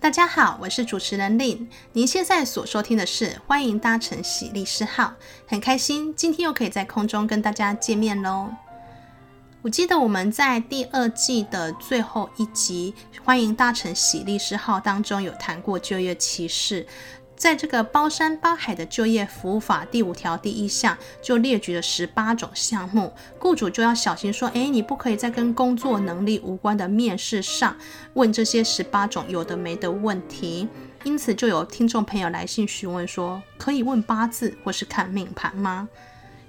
大家好，我是主持人 Lin。您现在所收听的是欢迎搭乘喜利士号，很开心今天又可以在空中跟大家见面喽。我记得我们在第二季的最后一集《欢迎搭乘喜利士号》当中有谈过就业歧视。在这个包山包海的就业服务法第五条第一项就列举了十八种项目，雇主就要小心说，哎，你不可以在跟工作能力无关的面试上问这些十八种有的没的问题。因此，就有听众朋友来信询问说，可以问八字或是看命盘吗？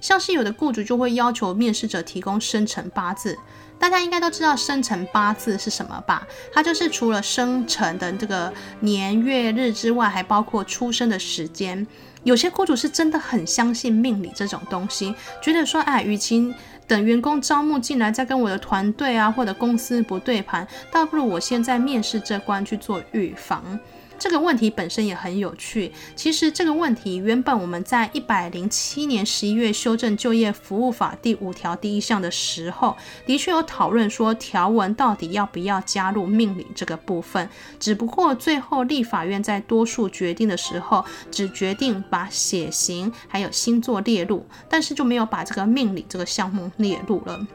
像是有的雇主就会要求面试者提供生辰八字。大家应该都知道生辰八字是什么吧？它就是除了生辰的这个年月日之外，还包括出生的时间。有些雇主是真的很相信命理这种东西，觉得说，哎，与其等员工招募进来再跟我的团队啊或者公司不对盘，倒不如我先在面试这关去做预防。这个问题本身也很有趣。其实这个问题原本我们在一百零七年十一月修正就业服务法第五条第一项的时候，的确有讨论说条文到底要不要加入命理这个部分。只不过最后立法院在多数决定的时候，只决定把血型还有星座列入，但是就没有把这个命理这个项目列入了。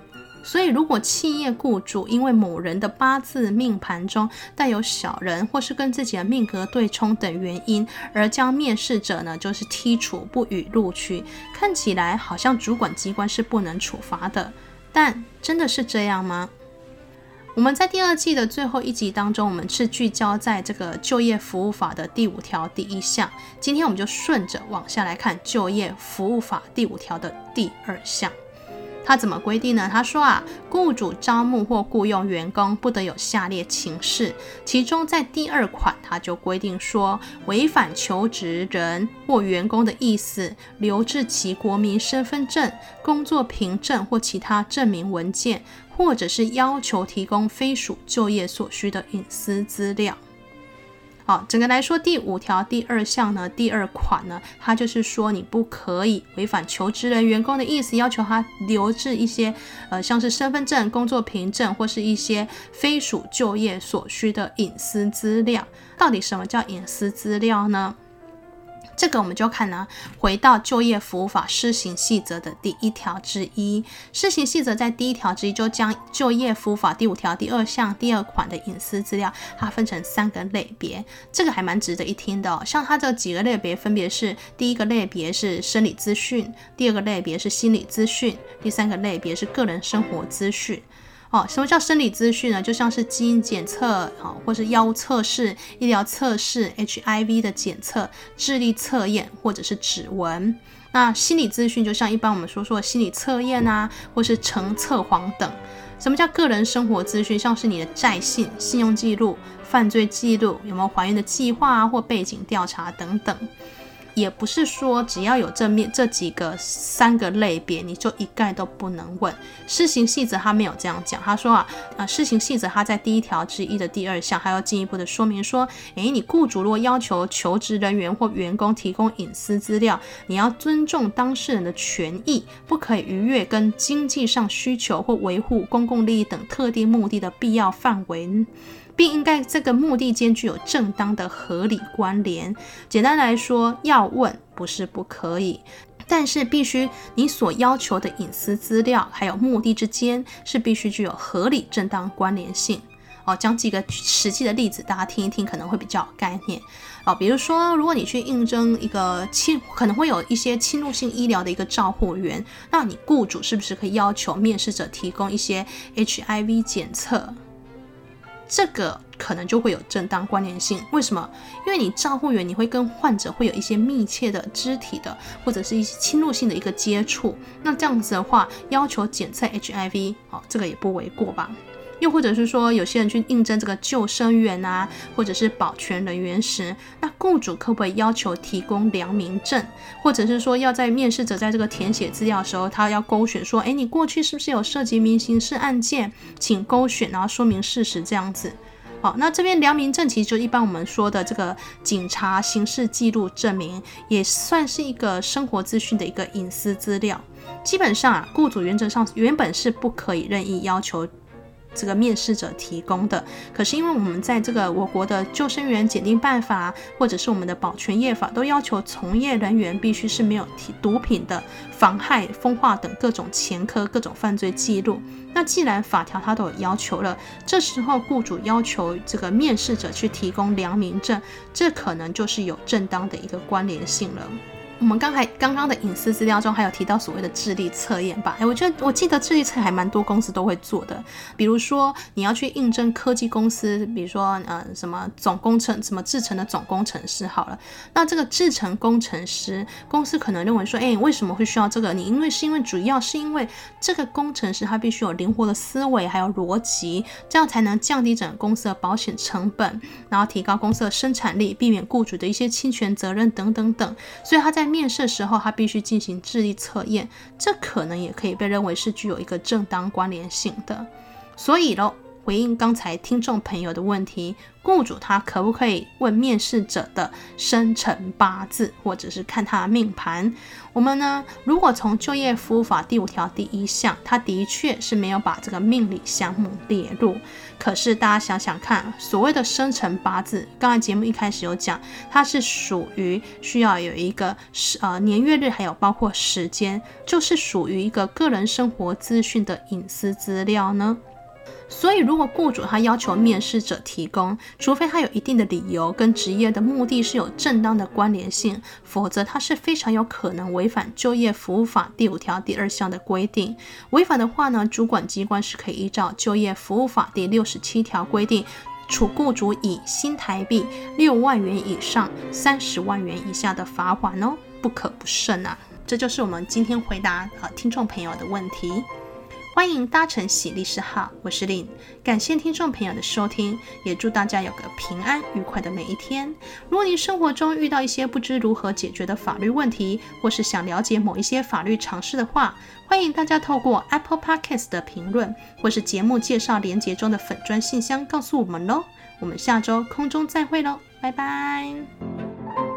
所以，如果企业雇主因为某人的八字命盘中带有小人，或是跟自己的命格对冲等原因，而将面试者呢就是剔除不予录取，看起来好像主管机关是不能处罚的，但真的是这样吗？我们在第二季的最后一集当中，我们是聚焦在这个就业服务法的第五条第一项，今天我们就顺着往下来看就业服务法第五条的第二项。他怎么规定呢？他说啊，雇主招募或雇佣员工不得有下列情事，其中在第二款他就规定说，违反求职人或员工的意思，留置其国民身份证、工作凭证或其他证明文件，或者是要求提供非属就业所需的隐私资料。好，整个来说，第五条第二项呢，第二款呢，它就是说你不可以违反求职人员工的意思，要求他留置一些，呃，像是身份证、工作凭证或是一些非属就业所需的隐私资料。到底什么叫隐私资料呢？这个我们就看呢，回到就业服务法施行细则的第一条之一，施行细则在第一条之一就将就业服务法第五条第二项第二款的隐私资料，它分成三个类别，这个还蛮值得一听的哦。像它这几个类别分别是：第一个类别是生理资讯，第二个类别是心理资讯，第三个类别是个人生活资讯。什么叫生理资讯呢？就像是基因检测，啊，或是药物测试、医疗测试、HIV 的检测、智力测验，或者是指纹。那心理资讯就像一般我们所说的心理测验啊，或是成测谎等。什么叫个人生活资讯？像是你的债信、信用记录、犯罪记录，有没有怀孕的计划啊，或背景调查等等。也不是说只要有正面这几个三个类别，你就一概都不能问。施行细则他没有这样讲，他说啊，啊，施行细则他在第一条之一的第二项还要进一步的说明说，诶，你雇主如果要求求职人员或员工提供隐私资料，你要尊重当事人的权益，不可以逾越跟经济上需求或维护公共利益等特定目的的必要范围。并应该这个目的间具有正当的合理关联。简单来说，要问不是不可以，但是必须你所要求的隐私资料还有目的之间是必须具有合理正当关联性。哦，讲几个实际的例子，大家听一听可能会比较有概念。哦，比如说，如果你去应征一个侵，可能会有一些侵入性医疗的一个照护员，那你雇主是不是可以要求面试者提供一些 HIV 检测？这个可能就会有正当关联性，为什么？因为你照护员，你会跟患者会有一些密切的肢体的，或者是一些侵入性的一个接触，那这样子的话，要求检测 HIV，好，这个也不为过吧？又或者是说，有些人去应征这个救生员啊，或者是保全人员时，那雇主可不可以要求提供良民证，或者是说要在面试者在这个填写资料的时候，他要勾选说，哎，你过去是不是有涉及民刑事案件，请勾选，然后说明事实这样子。好，那这边良民证其实就一般我们说的这个警察刑事记录证明，也算是一个生活资讯的一个隐私资料。基本上啊，雇主原则上原本是不可以任意要求。这个面试者提供的。可是因为我们在这个我国的救生员检定办法，或者是我们的保全业法，都要求从业人员必须是没有提毒品的、妨害风化等各种前科、各种犯罪记录。那既然法条它都有要求了，这时候雇主要求这个面试者去提供良民证，这可能就是有正当的一个关联性了。我们刚才刚刚的隐私资料中还有提到所谓的智力测验吧？哎，我觉得我记得智力测验还蛮多公司都会做的。比如说你要去应征科技公司，比如说呃什么总工程、什么制程的总工程师好了，那这个制程工程师公司可能认为说，哎，为什么会需要这个？你因为是因为主要是因为这个工程师他必须有灵活的思维，还有逻辑，这样才能降低整个公司的保险成本，然后提高公司的生产力，避免雇主的一些侵权责任等等等。所以他在面试的时候，他必须进行智力测验，这可能也可以被认为是具有一个正当关联性的。所以喽，回应刚才听众朋友的问题，雇主他可不可以问面试者的生辰八字，或者是看他的命盘？我们呢，如果从就业服务法第五条第一项，他的确是没有把这个命理项目列入。可是大家想想看，所谓的生辰八字，刚才节目一开始有讲，它是属于需要有一个时呃年月日，还有包括时间，就是属于一个个人生活资讯的隐私资料呢。所以，如果雇主他要求面试者提供，除非他有一定的理由跟职业的目的是有正当的关联性，否则他是非常有可能违反就业服务法第五条第二项的规定。违反的话呢，主管机关是可以依照就业服务法第六十七条规定，处雇主以新台币六万元以上三十万元以下的罚款哦，不可不慎啊！这就是我们今天回答呃听众朋友的问题。欢迎搭乘喜律师号，我是林，感谢听众朋友的收听，也祝大家有个平安愉快的每一天。如果您生活中遇到一些不知如何解决的法律问题，或是想了解某一些法律常识的话，欢迎大家透过 Apple Podcast 的评论，或是节目介绍连结中的粉砖信箱告诉我们喽。我们下周空中再会喽，拜拜。